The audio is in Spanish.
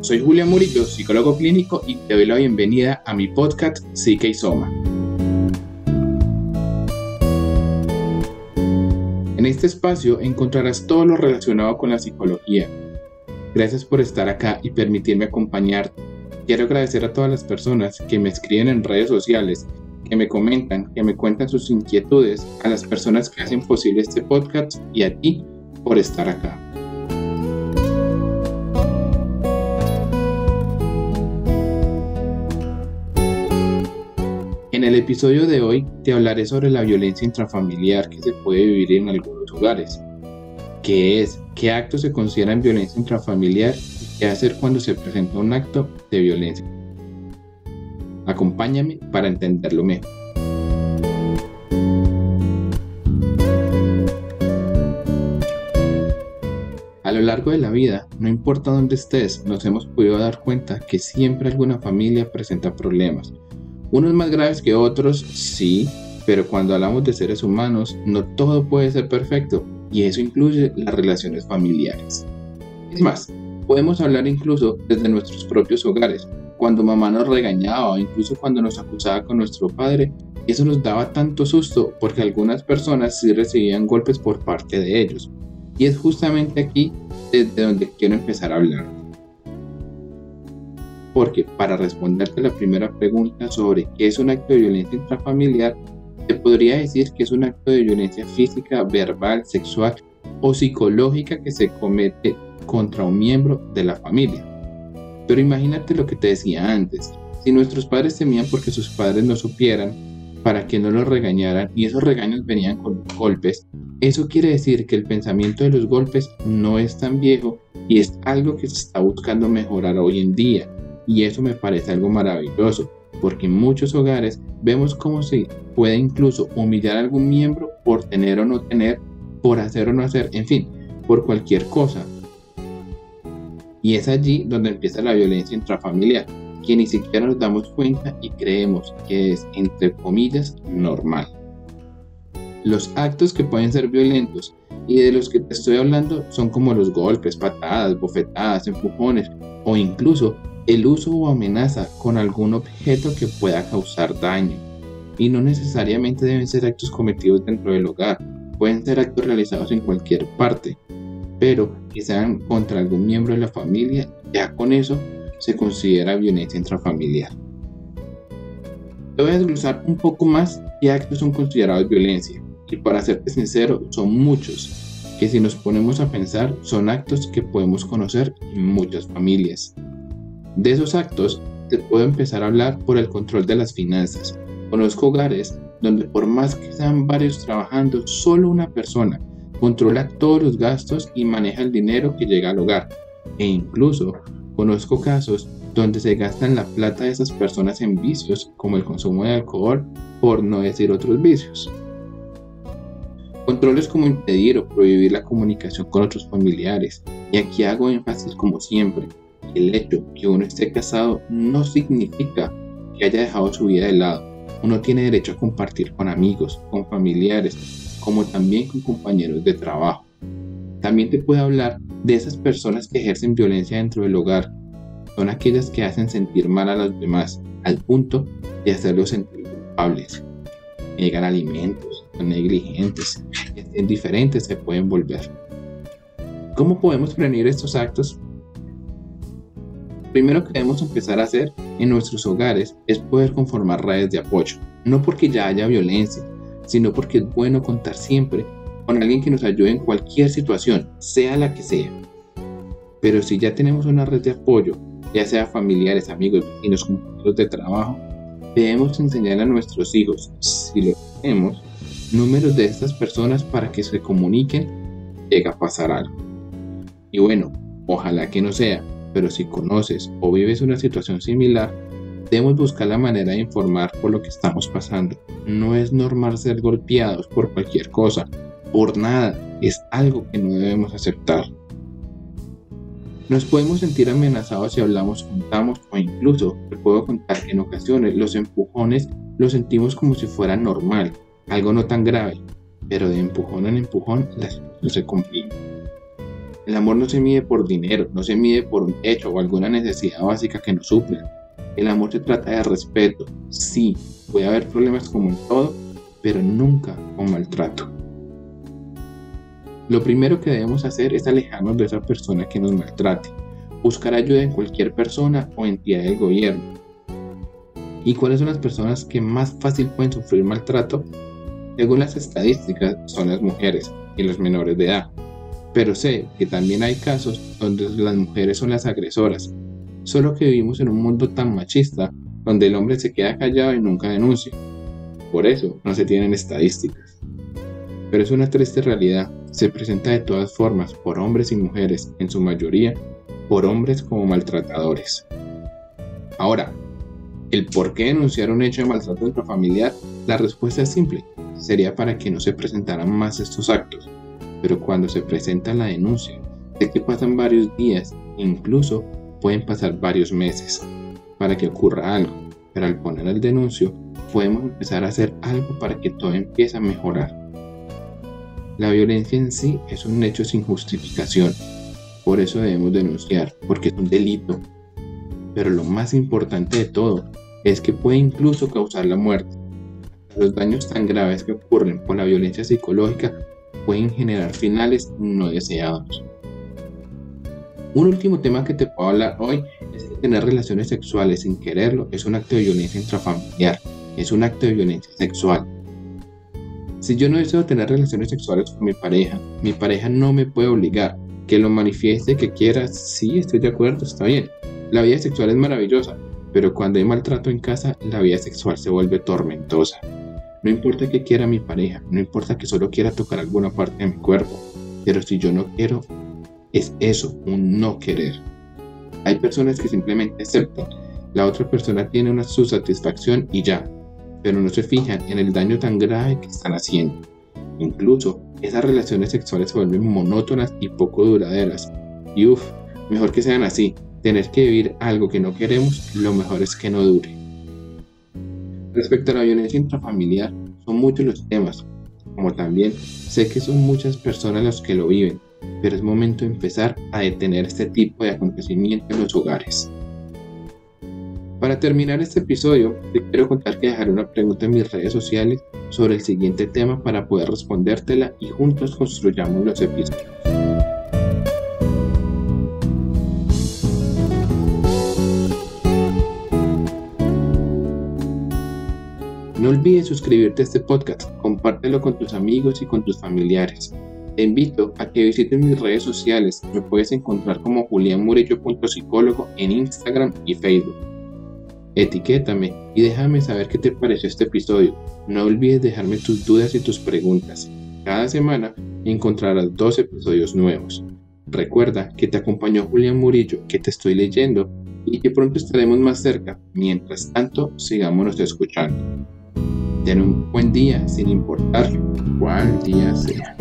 soy Julia Murillo, psicólogo clínico y te doy la bienvenida a mi podcast Psique y Soma. En este espacio encontrarás todo lo relacionado con la psicología. Gracias por estar acá y permitirme acompañarte. Quiero agradecer a todas las personas que me escriben en redes sociales, que me comentan, que me cuentan sus inquietudes, a las personas que hacen posible este podcast y a ti por estar acá. El episodio de hoy te hablaré sobre la violencia intrafamiliar que se puede vivir en algunos lugares. ¿Qué es? ¿Qué actos se consideran violencia intrafamiliar? ¿Y qué hacer cuando se presenta un acto de violencia? Acompáñame para entenderlo mejor. A lo largo de la vida, no importa dónde estés, nos hemos podido dar cuenta que siempre alguna familia presenta problemas, unos más graves que otros, sí, pero cuando hablamos de seres humanos, no todo puede ser perfecto y eso incluye las relaciones familiares. Es más, podemos hablar incluso desde nuestros propios hogares, cuando mamá nos regañaba o incluso cuando nos acusaba con nuestro padre, eso nos daba tanto susto porque algunas personas sí recibían golpes por parte de ellos. Y es justamente aquí desde donde quiero empezar a hablar porque para responderte la primera pregunta sobre qué es un acto de violencia intrafamiliar, te podría decir que es un acto de violencia física, verbal, sexual o psicológica que se comete contra un miembro de la familia. Pero imagínate lo que te decía antes, si nuestros padres temían porque sus padres no supieran, para que no los regañaran y esos regaños venían con golpes, eso quiere decir que el pensamiento de los golpes no es tan viejo y es algo que se está buscando mejorar hoy en día y eso me parece algo maravilloso, porque en muchos hogares vemos cómo se puede incluso humillar a algún miembro por tener o no tener, por hacer o no hacer, en fin, por cualquier cosa. Y es allí donde empieza la violencia intrafamiliar, que ni siquiera nos damos cuenta y creemos que es, entre comillas, normal. Los actos que pueden ser violentos y de los que te estoy hablando son como los golpes, patadas, bofetadas, empujones o incluso el uso o amenaza con algún objeto que pueda causar daño. Y no necesariamente deben ser actos cometidos dentro del hogar, pueden ser actos realizados en cualquier parte, pero que sean contra algún miembro de la familia, ya con eso se considera violencia intrafamiliar. Voy a desglosar un poco más qué actos son considerados violencia, y para serte sincero, son muchos, que si nos ponemos a pensar son actos que podemos conocer en muchas familias. De esos actos te puedo empezar a hablar por el control de las finanzas. Conozco hogares donde por más que sean varios trabajando, solo una persona controla todos los gastos y maneja el dinero que llega al hogar. E incluso conozco casos donde se gastan la plata de esas personas en vicios como el consumo de alcohol, por no decir otros vicios. Controles como impedir o prohibir la comunicación con otros familiares. Y aquí hago énfasis como siempre el hecho que uno esté casado no significa que haya dejado su vida de lado. Uno tiene derecho a compartir con amigos, con familiares, como también con compañeros de trabajo. También te puedo hablar de esas personas que ejercen violencia dentro del hogar. Son aquellas que hacen sentir mal a los demás al punto de hacerlos sentir culpables. Niegan alimentos, son negligentes, indiferentes se pueden volver. ¿Cómo podemos prevenir estos actos? Primero que debemos empezar a hacer en nuestros hogares es poder conformar redes de apoyo, no porque ya haya violencia, sino porque es bueno contar siempre con alguien que nos ayude en cualquier situación, sea la que sea. Pero si ya tenemos una red de apoyo, ya sea familiares, amigos, vecinos, compañeros de trabajo, debemos enseñar a nuestros hijos, si lo tenemos, números de estas personas para que se comuniquen, llega a pasar algo. Y bueno, ojalá que no sea, pero si conoces o vives una situación similar, debemos buscar la manera de informar por lo que estamos pasando. No es normal ser golpeados por cualquier cosa, por nada, es algo que no debemos aceptar. Nos podemos sentir amenazados si hablamos, contamos o incluso te puedo contar que en ocasiones los empujones los sentimos como si fuera normal, algo no tan grave, pero de empujón en empujón las cosas se complican. El amor no se mide por dinero, no se mide por un hecho o alguna necesidad básica que nos suplen. El amor se trata de respeto. Sí, puede haber problemas como en todo, pero nunca con maltrato. Lo primero que debemos hacer es alejarnos de esa persona que nos maltrate, buscar ayuda en cualquier persona o entidad del gobierno. ¿Y cuáles son las personas que más fácil pueden sufrir maltrato? Según las estadísticas, son las mujeres y los menores de edad. Pero sé que también hay casos donde las mujeres son las agresoras, solo que vivimos en un mundo tan machista donde el hombre se queda callado y nunca denuncia. Por eso no se tienen estadísticas. Pero es una triste realidad, se presenta de todas formas por hombres y mujeres, en su mayoría por hombres como maltratadores. Ahora, el por qué denunciar un hecho de maltrato intrafamiliar, la respuesta es simple, sería para que no se presentaran más estos actos pero cuando se presenta la denuncia, sé que pasan varios días, incluso pueden pasar varios meses para que ocurra algo, pero al poner el denuncio podemos empezar a hacer algo para que todo empiece a mejorar. La violencia en sí es un hecho sin justificación, por eso debemos denunciar, porque es un delito. Pero lo más importante de todo es que puede incluso causar la muerte. Los daños tan graves que ocurren por la violencia psicológica pueden generar finales no deseados. Un último tema que te puedo hablar hoy es que tener relaciones sexuales sin quererlo es un acto de violencia intrafamiliar, es un acto de violencia sexual. Si yo no deseo tener relaciones sexuales con mi pareja, mi pareja no me puede obligar, que lo manifieste, que quiera, sí, estoy de acuerdo, está bien. La vida sexual es maravillosa, pero cuando hay maltrato en casa, la vida sexual se vuelve tormentosa. No importa que quiera mi pareja, no importa que solo quiera tocar alguna parte de mi cuerpo, pero si yo no quiero, es eso, un no querer. Hay personas que simplemente aceptan, la otra persona tiene una su satisfacción y ya, pero no se fijan en el daño tan grave que están haciendo. Incluso esas relaciones sexuales se vuelven monótonas y poco duraderas. Y uff, mejor que sean así. Tener que vivir algo que no queremos, lo mejor es que no dure. Respecto a la violencia intrafamiliar, son muchos los temas, como también sé que son muchas personas las que lo viven, pero es momento de empezar a detener este tipo de acontecimientos en los hogares. Para terminar este episodio, te quiero contar que dejaré una pregunta en mis redes sociales sobre el siguiente tema para poder respondértela y juntos construyamos los episodios. No olvides suscribirte a este podcast, compártelo con tus amigos y con tus familiares. Te invito a que visites mis redes sociales, me puedes encontrar como julianmurillo.psicólogo en Instagram y Facebook. Etiquétame y déjame saber qué te pareció este episodio. No olvides dejarme tus dudas y tus preguntas. Cada semana encontrarás dos episodios nuevos. Recuerda que te acompañó Julián Murillo, que te estoy leyendo y que pronto estaremos más cerca. Mientras tanto, sigámonos escuchando. Ten un buen día sin importar cuál día sea.